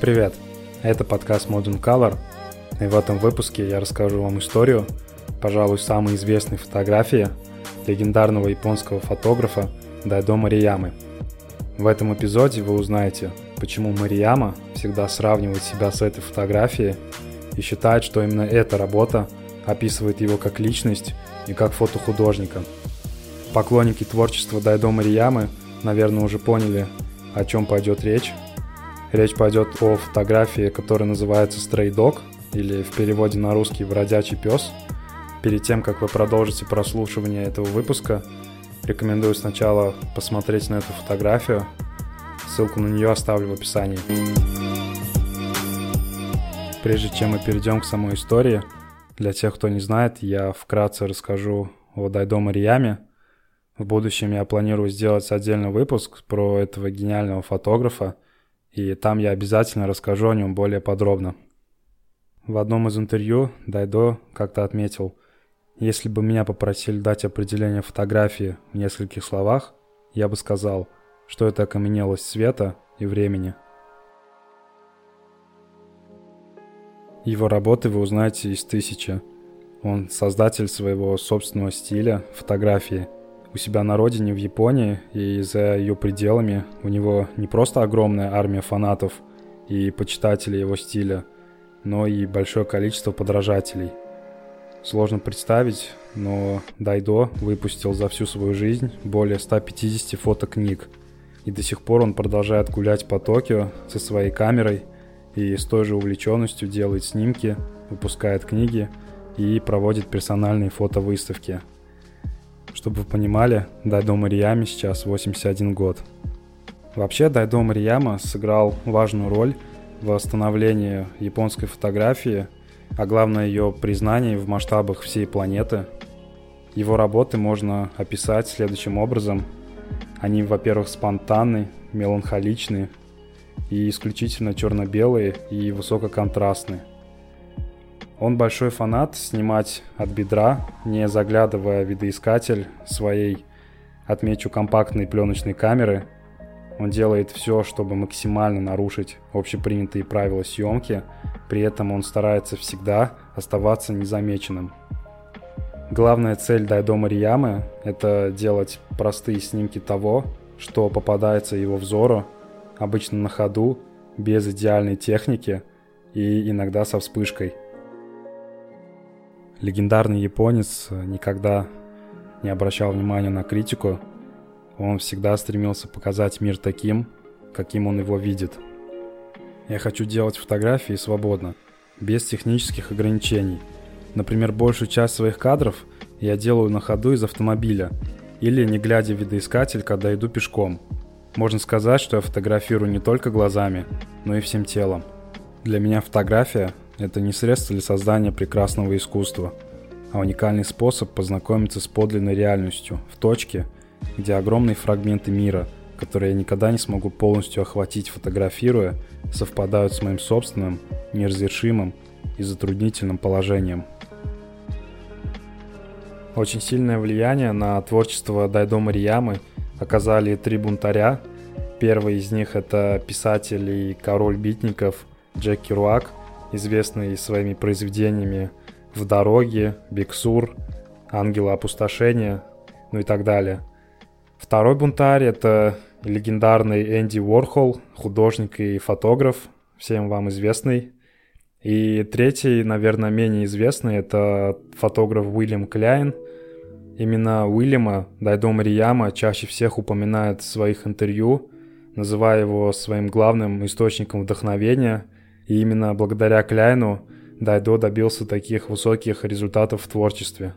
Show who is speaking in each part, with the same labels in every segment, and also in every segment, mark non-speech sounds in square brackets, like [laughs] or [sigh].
Speaker 1: Привет! Это подкаст Modern Color, и в этом выпуске я расскажу вам историю, пожалуй, самой известной фотографии легендарного японского фотографа Дайдо Мариямы. В этом эпизоде вы узнаете, почему Марияма всегда сравнивает себя с этой фотографией и считает, что именно эта работа описывает его как личность и как фотохудожника. Поклонники творчества Дайдо Мариямы, наверное, уже поняли, о чем пойдет речь, Речь пойдет о фотографии, которая называется Stray Dog, или в переводе на русский «Бродячий пес». Перед тем, как вы продолжите прослушивание этого выпуска, рекомендую сначала посмотреть на эту фотографию. Ссылку на нее оставлю в описании. Прежде чем мы перейдем к самой истории, для тех, кто не знает, я вкратце расскажу о Дайдо Марияме. В будущем я планирую сделать отдельный выпуск про этого гениального фотографа – и там я обязательно расскажу о нем более подробно. В одном из интервью Дайдо как-то отметил, если бы меня попросили дать определение фотографии в нескольких словах, я бы сказал, что это окаменелость света и времени. Его работы вы узнаете из тысячи. Он создатель своего собственного стиля фотографии – у себя на родине в Японии и за ее пределами у него не просто огромная армия фанатов и почитателей его стиля, но и большое количество подражателей. Сложно представить, но Дайдо выпустил за всю свою жизнь более 150 фотокниг, и до сих пор он продолжает гулять по Токио со своей камерой и с той же увлеченностью делает снимки, выпускает книги и проводит персональные фотовыставки – чтобы вы понимали, Дайдо Марияме сейчас 81 год. Вообще Дайдо Марияма сыграл важную роль в восстановлении японской фотографии, а главное ее признании в масштабах всей планеты. Его работы можно описать следующим образом. Они, во-первых, спонтанны, меланхоличны и исключительно черно-белые и высококонтрастные. Он большой фанат снимать от бедра, не заглядывая в видоискатель своей, отмечу, компактной пленочной камеры. Он делает все, чтобы максимально нарушить общепринятые правила съемки, при этом он старается всегда оставаться незамеченным. Главная цель Дайдо Мариямы – это делать простые снимки того, что попадается его взору, обычно на ходу, без идеальной техники и иногда со вспышкой – Легендарный японец никогда не обращал внимания на критику. Он всегда стремился показать мир таким, каким он его видит. Я хочу делать фотографии свободно, без технических ограничений. Например, большую часть своих кадров я делаю на ходу из автомобиля или не глядя в видоискатель, когда иду пешком. Можно сказать, что я фотографирую не только глазами, но и всем телом. Для меня фотография это не средство для создания прекрасного искусства, а уникальный способ познакомиться с подлинной реальностью в точке, где огромные фрагменты мира, которые я никогда не смогу полностью охватить фотографируя, совпадают с моим собственным, неразрешимым и затруднительным положением. Очень сильное влияние на творчество Дайдо Мариямы оказали три бунтаря. Первый из них это писатель и король битников Джек Керуак, известный своими произведениями «В дороге», «Биксур», «Ангела опустошения», ну и так далее. Второй бунтарь — это легендарный Энди Уорхол, художник и фотограф, всем вам известный. И третий, наверное, менее известный, это фотограф Уильям Кляйн. Именно Уильяма Дайдо Марияма чаще всех упоминает в своих интервью, называя его своим главным источником вдохновения — и именно благодаря Кляйну Дайдо добился таких высоких результатов в творчестве.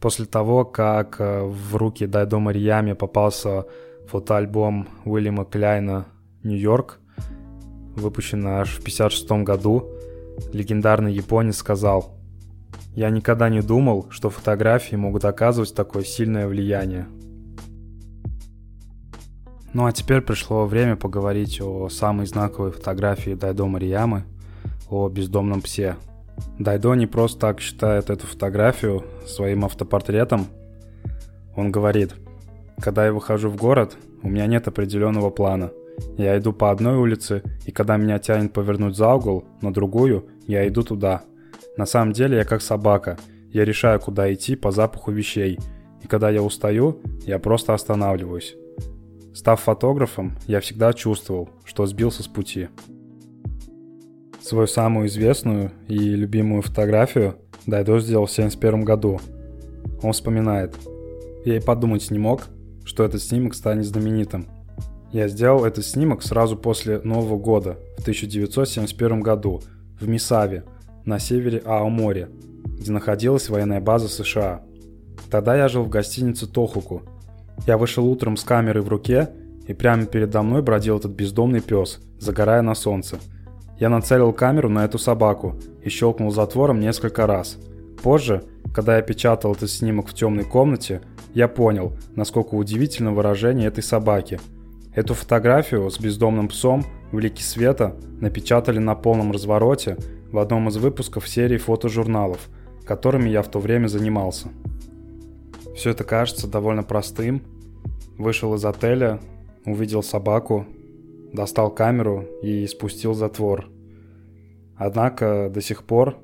Speaker 1: После того, как э, в руки Дайдо Мариями попался фотоальбом Уильяма Кляйна «Нью-Йорк», выпущенный аж в 1956 году, легендарный японец сказал «Я никогда не думал, что фотографии могут оказывать такое сильное влияние». Ну а теперь пришло время поговорить о самой знаковой фотографии Дайдо Мариямы. о бездомном псе. Дайдо не просто так считает эту фотографию своим автопортретом. Он говорит, когда я выхожу в город, у меня нет определенного плана. Я иду по одной улице, и когда меня тянет повернуть за угол, на другую, я иду туда. На самом деле я как собака. Я решаю, куда идти по запаху вещей. И когда я устаю, я просто останавливаюсь. Став фотографом, я всегда чувствовал, что сбился с пути. Свою самую известную и любимую фотографию Дайдо сделал в 1971 году. Он вспоминает. Я и подумать не мог, что этот снимок станет знаменитым. Я сделал этот снимок сразу после Нового года, в 1971 году, в Мисаве, на севере Аомори, где находилась военная база США. Тогда я жил в гостинице Тохуку. Я вышел утром с камерой в руке, и прямо передо мной бродил этот бездомный пес, загорая на солнце – я нацелил камеру на эту собаку и щелкнул затвором несколько раз. Позже, когда я печатал этот снимок в темной комнате, я понял, насколько удивительно выражение этой собаки. Эту фотографию с бездомным псом в лике света напечатали на полном развороте в одном из выпусков серии фотожурналов, которыми я в то время занимался. Все это кажется довольно простым. Вышел из отеля, увидел собаку, достал камеру и спустил затвор. Однако до сих пор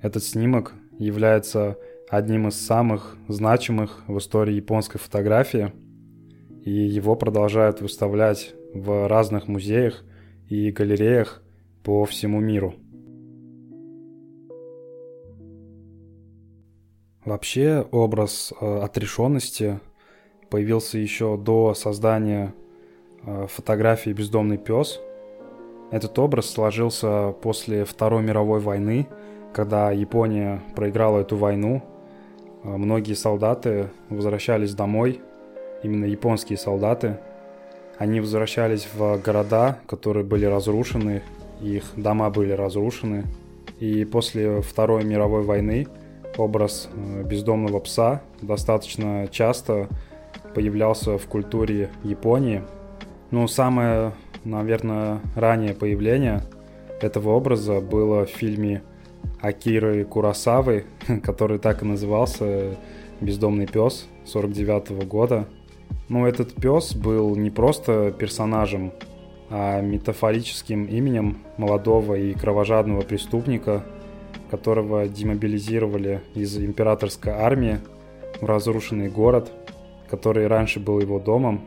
Speaker 1: этот снимок является одним из самых значимых в истории японской фотографии, и его продолжают выставлять в разных музеях и галереях по всему миру. Вообще образ э, отрешенности появился еще до создания Э, фотографии «Бездомный пес». Этот образ сложился после Второй мировой войны, когда Япония проиграла эту войну. Э, многие солдаты возвращались домой, именно японские солдаты. Они возвращались в города, которые были разрушены, их дома были разрушены. И после Второй мировой войны образ э, бездомного пса достаточно часто появлялся в культуре Японии – ну, самое, наверное, раннее появление этого образа было в фильме Акиры Курасавы, [laughs] который так и назывался «Бездомный пес» 49 -го года. Но этот пес был не просто персонажем, а метафорическим именем молодого и кровожадного преступника, которого демобилизировали из императорской армии в разрушенный город, который раньше был его домом,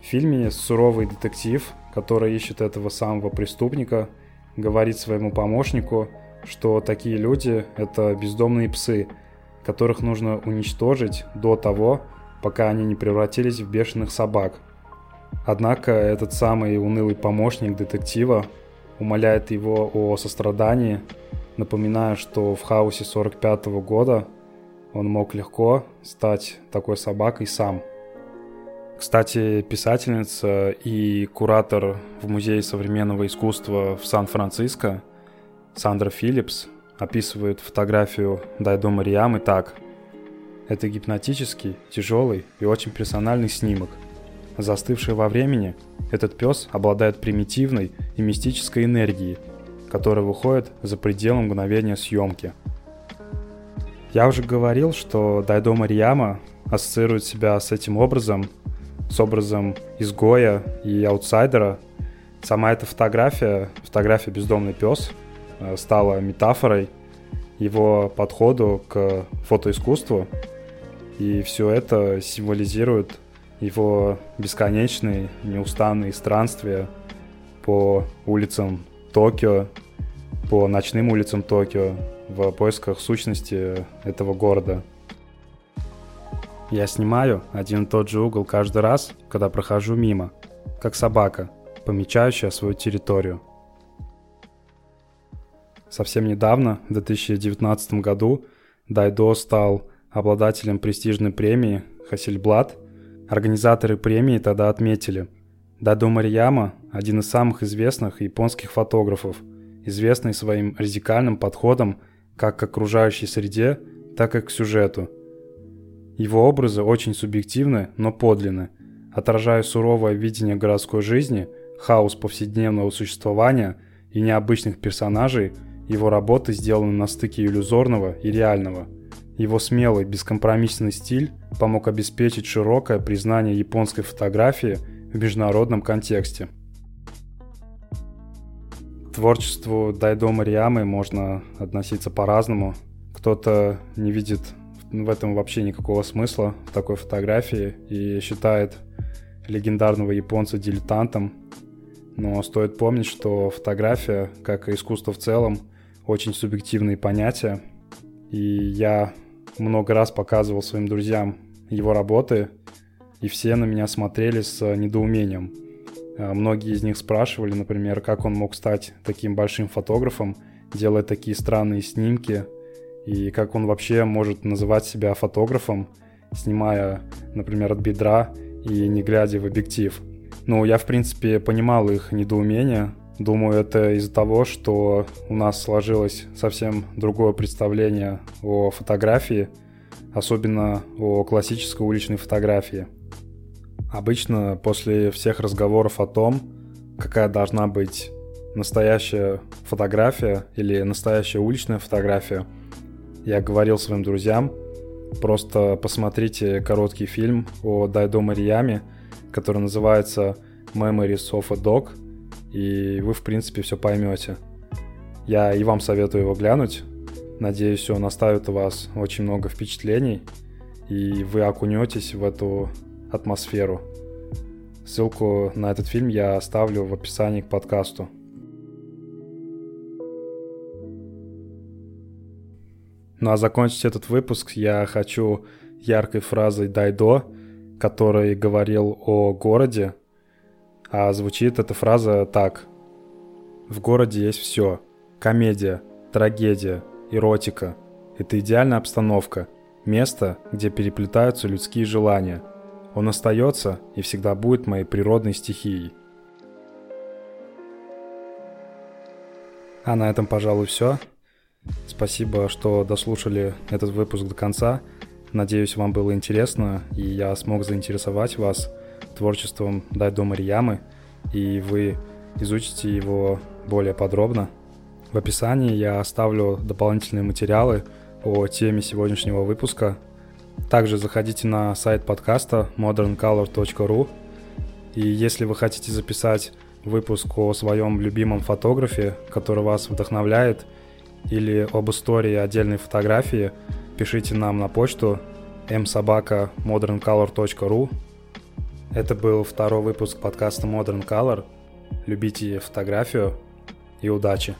Speaker 1: в фильме суровый детектив, который ищет этого самого преступника, говорит своему помощнику, что такие люди — это бездомные псы, которых нужно уничтожить до того, пока они не превратились в бешеных собак. Однако этот самый унылый помощник детектива умоляет его о сострадании, напоминая, что в хаосе 45 -го года он мог легко стать такой собакой сам – кстати, писательница и куратор в Музее современного искусства в Сан-Франциско Сандра Филлипс описывает фотографию Дайдо Мариамы так. Это гипнотический, тяжелый и очень персональный снимок. Застывший во времени, этот пес обладает примитивной и мистической энергией, которая выходит за пределы мгновения съемки. Я уже говорил, что Дайдо Марияма ассоциирует себя с этим образом с образом изгоя и аутсайдера. Сама эта фотография, фотография «Бездомный пес», э, стала метафорой его подходу к фотоискусству. И все это символизирует его бесконечные, неустанные странствия по улицам Токио, по ночным улицам Токио в поисках сущности этого города – я снимаю один и тот же угол каждый раз, когда прохожу мимо, как собака, помечающая свою территорию. Совсем недавно, в 2019 году, Дайдо стал обладателем престижной премии Хасельблад. Организаторы премии тогда отметили, Дайдо Марияма – один из самых известных японских фотографов, известный своим радикальным подходом как к окружающей среде, так и к сюжету – его образы очень субъективны, но подлинны, отражая суровое видение городской жизни, хаос повседневного существования и необычных персонажей, его работы сделаны на стыке иллюзорного и реального. Его смелый, бескомпромиссный стиль помог обеспечить широкое признание японской фотографии в международном контексте. Творчеству Дайдо Мариамы можно относиться по-разному. Кто-то не видит в этом вообще никакого смысла, в такой фотографии, и считает легендарного японца дилетантом. Но стоит помнить, что фотография, как и искусство в целом, очень субъективные понятия. И я много раз показывал своим друзьям его работы, и все на меня смотрели с недоумением. А, многие из них спрашивали, например, как он мог стать таким большим фотографом, делая такие странные снимки, и как он вообще может называть себя фотографом, снимая, например, от бедра и не глядя в объектив. Ну, я, в принципе, понимал их недоумение. Думаю, это из-за того, что у нас сложилось совсем другое представление о фотографии, особенно о классической уличной фотографии. Обычно после всех разговоров о том, какая должна быть настоящая фотография или настоящая уличная фотография, я говорил своим друзьям, просто посмотрите короткий фильм о Дайдо Марияме, который называется Memories of a Dog, и вы, в принципе, все поймете. Я и вам советую его глянуть. Надеюсь, он оставит у вас очень много впечатлений, и вы окунетесь в эту атмосферу. Ссылку на этот фильм я оставлю в описании к подкасту. Ну а закончить этот выпуск я хочу яркой фразой Дайдо, который говорил о городе. А звучит эта фраза так. В городе есть все. Комедия, трагедия, эротика. Это идеальная обстановка. Место, где переплетаются людские желания. Он остается и всегда будет моей природной стихией. А на этом, пожалуй, все. Спасибо, что дослушали этот выпуск до конца. Надеюсь, вам было интересно, и я смог заинтересовать вас творчеством Дайдо Мариямы, и вы изучите его более подробно. В описании я оставлю дополнительные материалы о теме сегодняшнего выпуска. Также заходите на сайт подкаста moderncolor.ru и если вы хотите записать выпуск о своем любимом фотографе, который вас вдохновляет – или об истории отдельной фотографии, пишите нам на почту msobaka.moderncolor.ru Это был второй выпуск подкаста Modern Color. Любите фотографию и удачи!